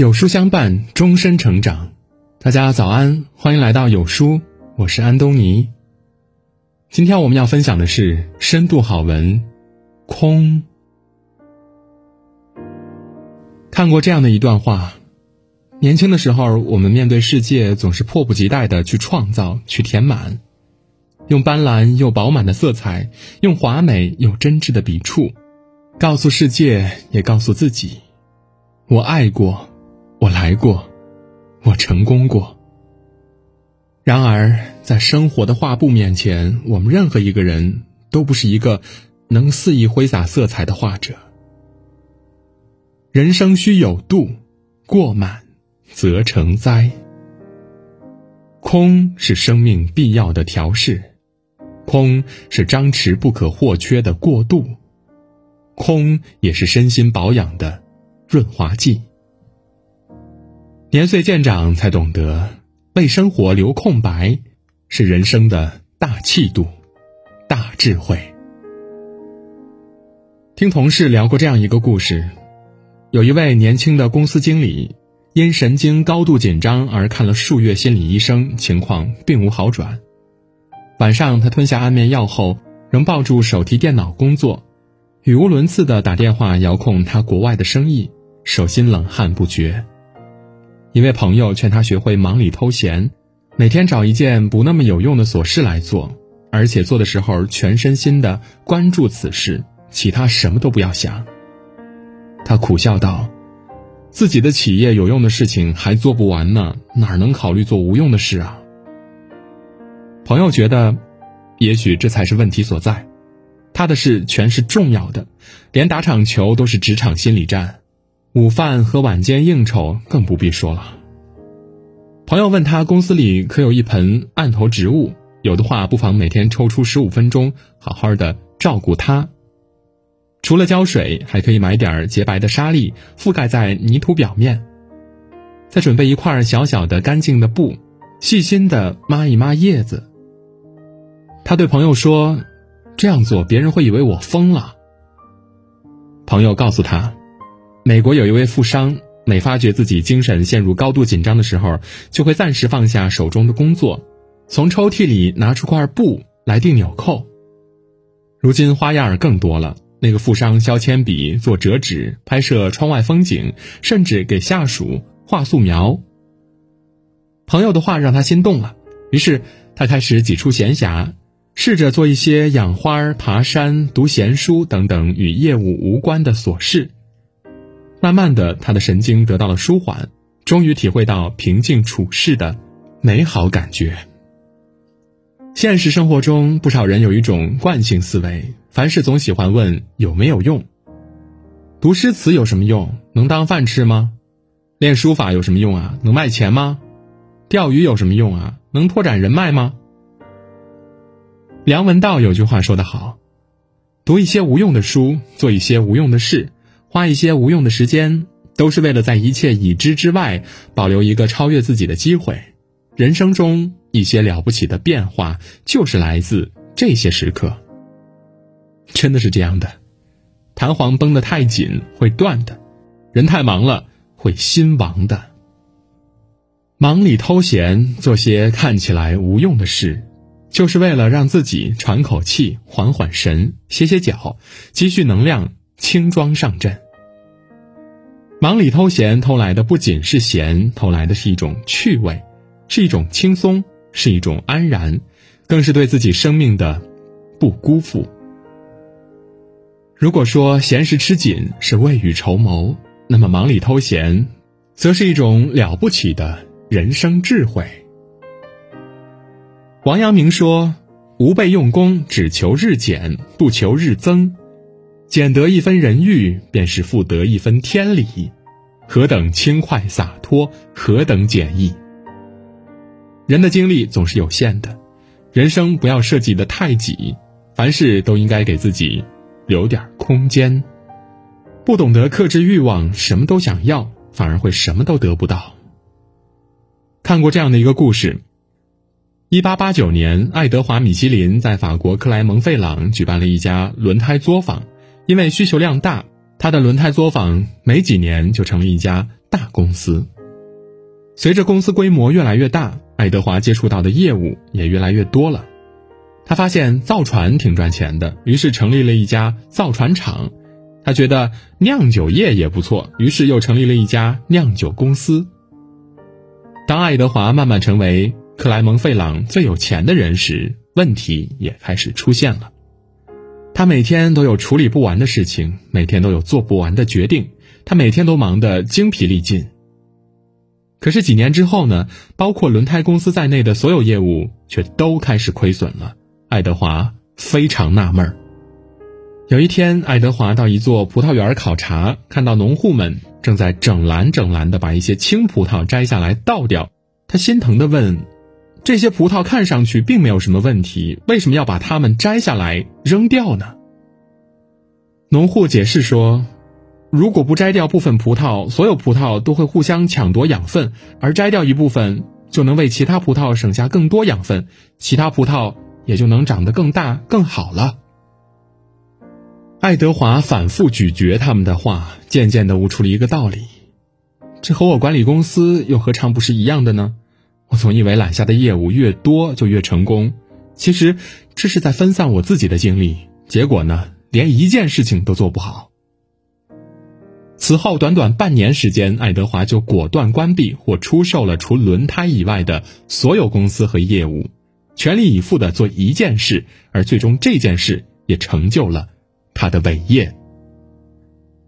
有书相伴，终身成长。大家早安，欢迎来到有书，我是安东尼。今天我们要分享的是深度好文《空》。看过这样的一段话：年轻的时候，我们面对世界总是迫不及待的去创造、去填满，用斑斓又饱满的色彩，用华美又真挚的笔触，告诉世界，也告诉自己：我爱过。我来过，我成功过。然而，在生活的画布面前，我们任何一个人都不是一个能肆意挥洒色彩的画者。人生需有度，过满则成灾。空是生命必要的调试，空是张弛不可或缺的过渡，空也是身心保养的润滑剂。年岁渐长，才懂得为生活留空白，是人生的大气度、大智慧。听同事聊过这样一个故事：有一位年轻的公司经理，因神经高度紧张而看了数月心理医生，情况并无好转。晚上，他吞下安眠药后，仍抱住手提电脑工作，语无伦次的打电话遥控他国外的生意，手心冷汗不绝。一位朋友劝他学会忙里偷闲，每天找一件不那么有用的琐事来做，而且做的时候全身心的关注此事，其他什么都不要想。他苦笑道：“自己的企业有用的事情还做不完呢，哪能考虑做无用的事啊？”朋友觉得，也许这才是问题所在。他的事全是重要的，连打场球都是职场心理战。午饭和晚间应酬更不必说了。朋友问他公司里可有一盆案头植物，有的话不妨每天抽出十五分钟，好好的照顾它。除了浇水，还可以买点洁白的沙粒覆盖在泥土表面，再准备一块小小的干净的布，细心的抹一抹叶子。他对朋友说：“这样做别人会以为我疯了。”朋友告诉他。美国有一位富商，每发觉自己精神陷入高度紧张的时候，就会暂时放下手中的工作，从抽屉里拿出块布来钉纽扣。如今花样儿更多了，那个富商削铅笔、做折纸、拍摄窗外风景，甚至给下属画素描。朋友的话让他心动了，于是他开始挤出闲暇，试着做一些养花、爬山、读闲书等等与业务无关的琐事。慢慢的，他的神经得到了舒缓，终于体会到平静处事的美好感觉。现实生活中，不少人有一种惯性思维，凡事总喜欢问有没有用。读诗词有什么用？能当饭吃吗？练书法有什么用啊？能卖钱吗？钓鱼有什么用啊？能拓展人脉吗？梁文道有句话说得好：读一些无用的书，做一些无用的事。花一些无用的时间，都是为了在一切已知之外，保留一个超越自己的机会。人生中一些了不起的变化，就是来自这些时刻。真的是这样的，弹簧绷得太紧会断的，人太忙了会心亡的。忙里偷闲，做些看起来无用的事，就是为了让自己喘口气、缓缓神、歇歇脚、积蓄能量。轻装上阵，忙里偷闲，偷来的不仅是闲，偷来的是一种趣味，是一种轻松，是一种安然，更是对自己生命的不辜负。如果说闲时吃紧是未雨绸缪，那么忙里偷闲，则是一种了不起的人生智慧。王阳明说：“吾辈用功，只求日减，不求日增。”捡得一分人欲，便是复得一分天理，何等轻快洒脱，何等简易。人的精力总是有限的，人生不要设计的太挤，凡事都应该给自己留点空间。不懂得克制欲望，什么都想要，反而会什么都得不到。看过这样的一个故事：一八八九年，爱德华米其林在法国克莱蒙费朗举办了一家轮胎作坊。因为需求量大，他的轮胎作坊没几年就成了一家大公司。随着公司规模越来越大，爱德华接触到的业务也越来越多了。他发现造船挺赚钱的，于是成立了一家造船厂。他觉得酿酒业也不错，于是又成立了一家酿酒公司。当爱德华慢慢成为克莱蒙费朗最有钱的人时，问题也开始出现了。他每天都有处理不完的事情，每天都有做不完的决定，他每天都忙得精疲力尽。可是几年之后呢？包括轮胎公司在内的所有业务却都开始亏损了。爱德华非常纳闷儿。有一天，爱德华到一座葡萄园考察，看到农户们正在整篮整篮的把一些青葡萄摘下来倒掉，他心疼的问：“这些葡萄看上去并没有什么问题，为什么要把它们摘下来扔掉呢？”农户解释说。如果不摘掉部分葡萄，所有葡萄都会互相抢夺养分，而摘掉一部分，就能为其他葡萄省下更多养分，其他葡萄也就能长得更大更好了。爱德华反复咀嚼他们的话，渐渐地悟出了一个道理：这和我管理公司又何尝不是一样的呢？我总以为揽下的业务越多就越成功，其实这是在分散我自己的精力，结果呢，连一件事情都做不好。此后短短半年时间，爱德华就果断关闭或出售了除轮胎以外的所有公司和业务，全力以赴的做一件事，而最终这件事也成就了他的伟业。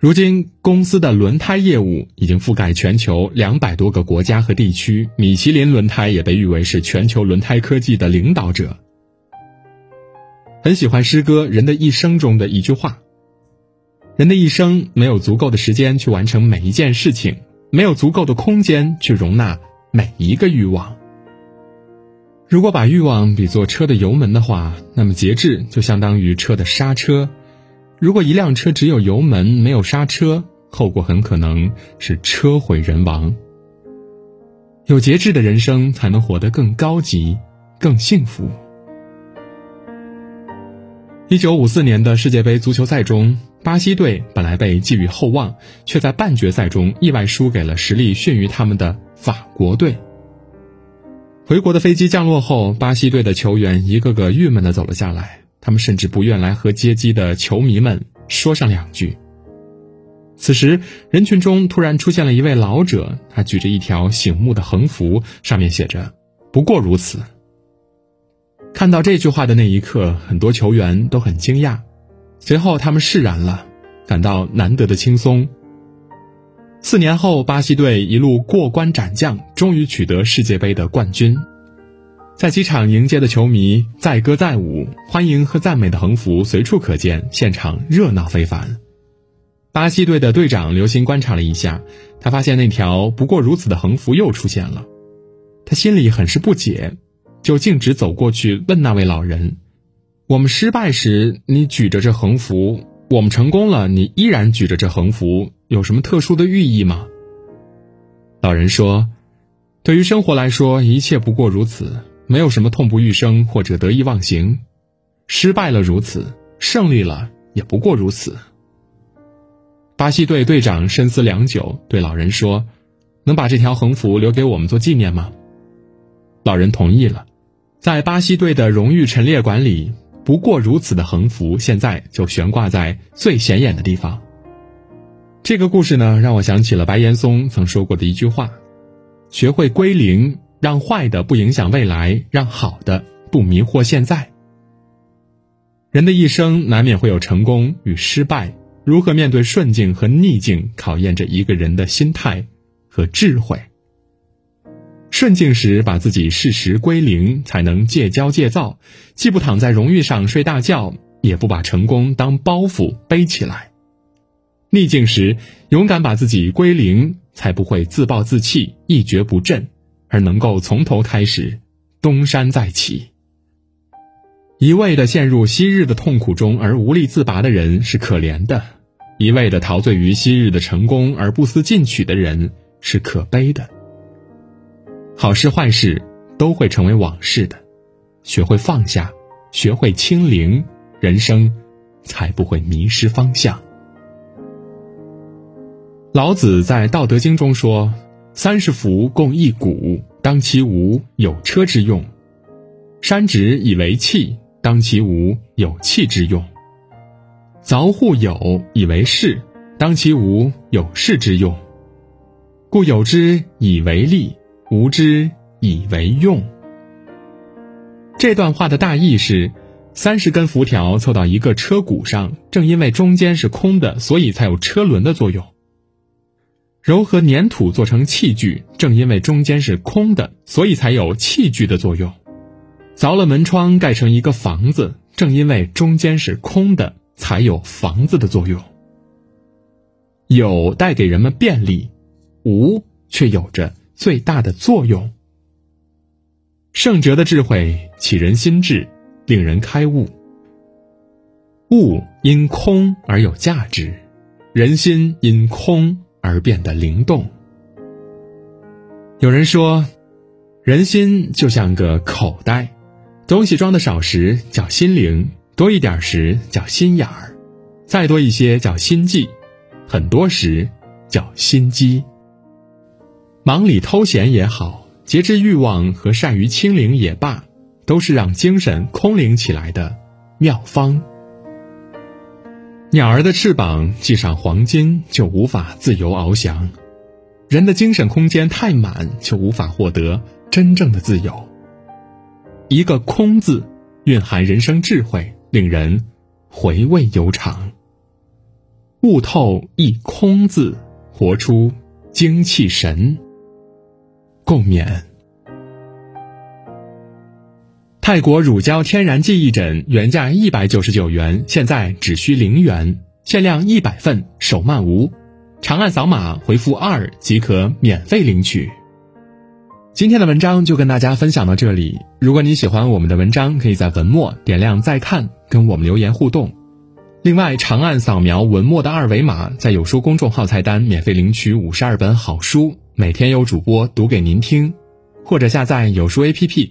如今，公司的轮胎业务已经覆盖全球两百多个国家和地区，米其林轮胎也被誉为是全球轮胎科技的领导者。很喜欢诗歌《人的一生》中的一句话。人的一生没有足够的时间去完成每一件事情，没有足够的空间去容纳每一个欲望。如果把欲望比作车的油门的话，那么节制就相当于车的刹车。如果一辆车只有油门没有刹车，后果很可能是车毁人亡。有节制的人生才能活得更高级、更幸福。一九五四年的世界杯足球赛中。巴西队本来被寄予厚望，却在半决赛中意外输给了实力逊于他们的法国队。回国的飞机降落后，巴西队的球员一个个郁闷地走了下来，他们甚至不愿来和接机的球迷们说上两句。此时，人群中突然出现了一位老者，他举着一条醒目的横幅，上面写着“不过如此”。看到这句话的那一刻，很多球员都很惊讶。随后，他们释然了，感到难得的轻松。四年后，巴西队一路过关斩将，终于取得世界杯的冠军。在机场迎接的球迷载歌载舞，欢迎和赞美的横幅随处可见，现场热闹非凡。巴西队的队长留心观察了一下，他发现那条“不过如此”的横幅又出现了，他心里很是不解，就径直走过去问那位老人。我们失败时，你举着这横幅；我们成功了，你依然举着这横幅，有什么特殊的寓意吗？老人说：“对于生活来说，一切不过如此，没有什么痛不欲生或者得意忘形。失败了如此，胜利了也不过如此。”巴西队队长深思良久，对老人说：“能把这条横幅留给我们做纪念吗？”老人同意了，在巴西队的荣誉陈列馆里。不过如此的横幅，现在就悬挂在最显眼的地方。这个故事呢，让我想起了白岩松曾说过的一句话：“学会归零，让坏的不影响未来，让好的不迷惑现在。”人的一生难免会有成功与失败，如何面对顺境和逆境，考验着一个人的心态和智慧。顺境时把自己适时归零，才能戒骄戒躁，既不躺在荣誉上睡大觉，也不把成功当包袱背起来。逆境时勇敢把自己归零，才不会自暴自弃、一蹶不振，而能够从头开始，东山再起。一味的陷入昔日的痛苦中而无力自拔的人是可怜的，一味的陶醉于昔日的成功而不思进取的人是可悲的。好事坏事都会成为往事的，学会放下，学会清零，人生才不会迷失方向。老子在《道德经》中说：“三十辐共一毂，当其无，有车之用；山直以为器，当其无，有器之用；凿户有以为室，当其无，有室之用。故有之以为利，无之以为用。”这段话的大意是：三十根辐条凑到一个车毂上，正因为中间是空的，所以才有车轮的作用。柔和粘土做成器具，正因为中间是空的，所以才有器具的作用。凿了门窗盖成一个房子，正因为中间是空的，才有房子的作用。有带给人们便利，无却有着最大的作用。圣哲的智慧启人心智，令人开悟。物因空而有价值，人心因空。而变得灵动。有人说，人心就像个口袋，东西装的少时叫心灵，多一点时叫心眼儿，再多一些叫心计，很多时叫心机。忙里偷闲也好，节制欲望和善于清零也罢，都是让精神空灵起来的妙方。鸟儿的翅膀系上黄金，就无法自由翱翔；人的精神空间太满，就无法获得真正的自由。一个“空”字，蕴含人生智慧，令人回味悠长。悟透一“空”字，活出精气神。共勉。泰国乳胶天然记忆枕原价一百九十九元，现在只需零元，限量一百份，手慢无。长按扫码回复二即可免费领取。今天的文章就跟大家分享到这里。如果你喜欢我们的文章，可以在文末点亮再看，跟我们留言互动。另外，长按扫描文末的二维码，在有书公众号菜单免费领取五十二本好书，每天有主播读给您听，或者下载有书 APP。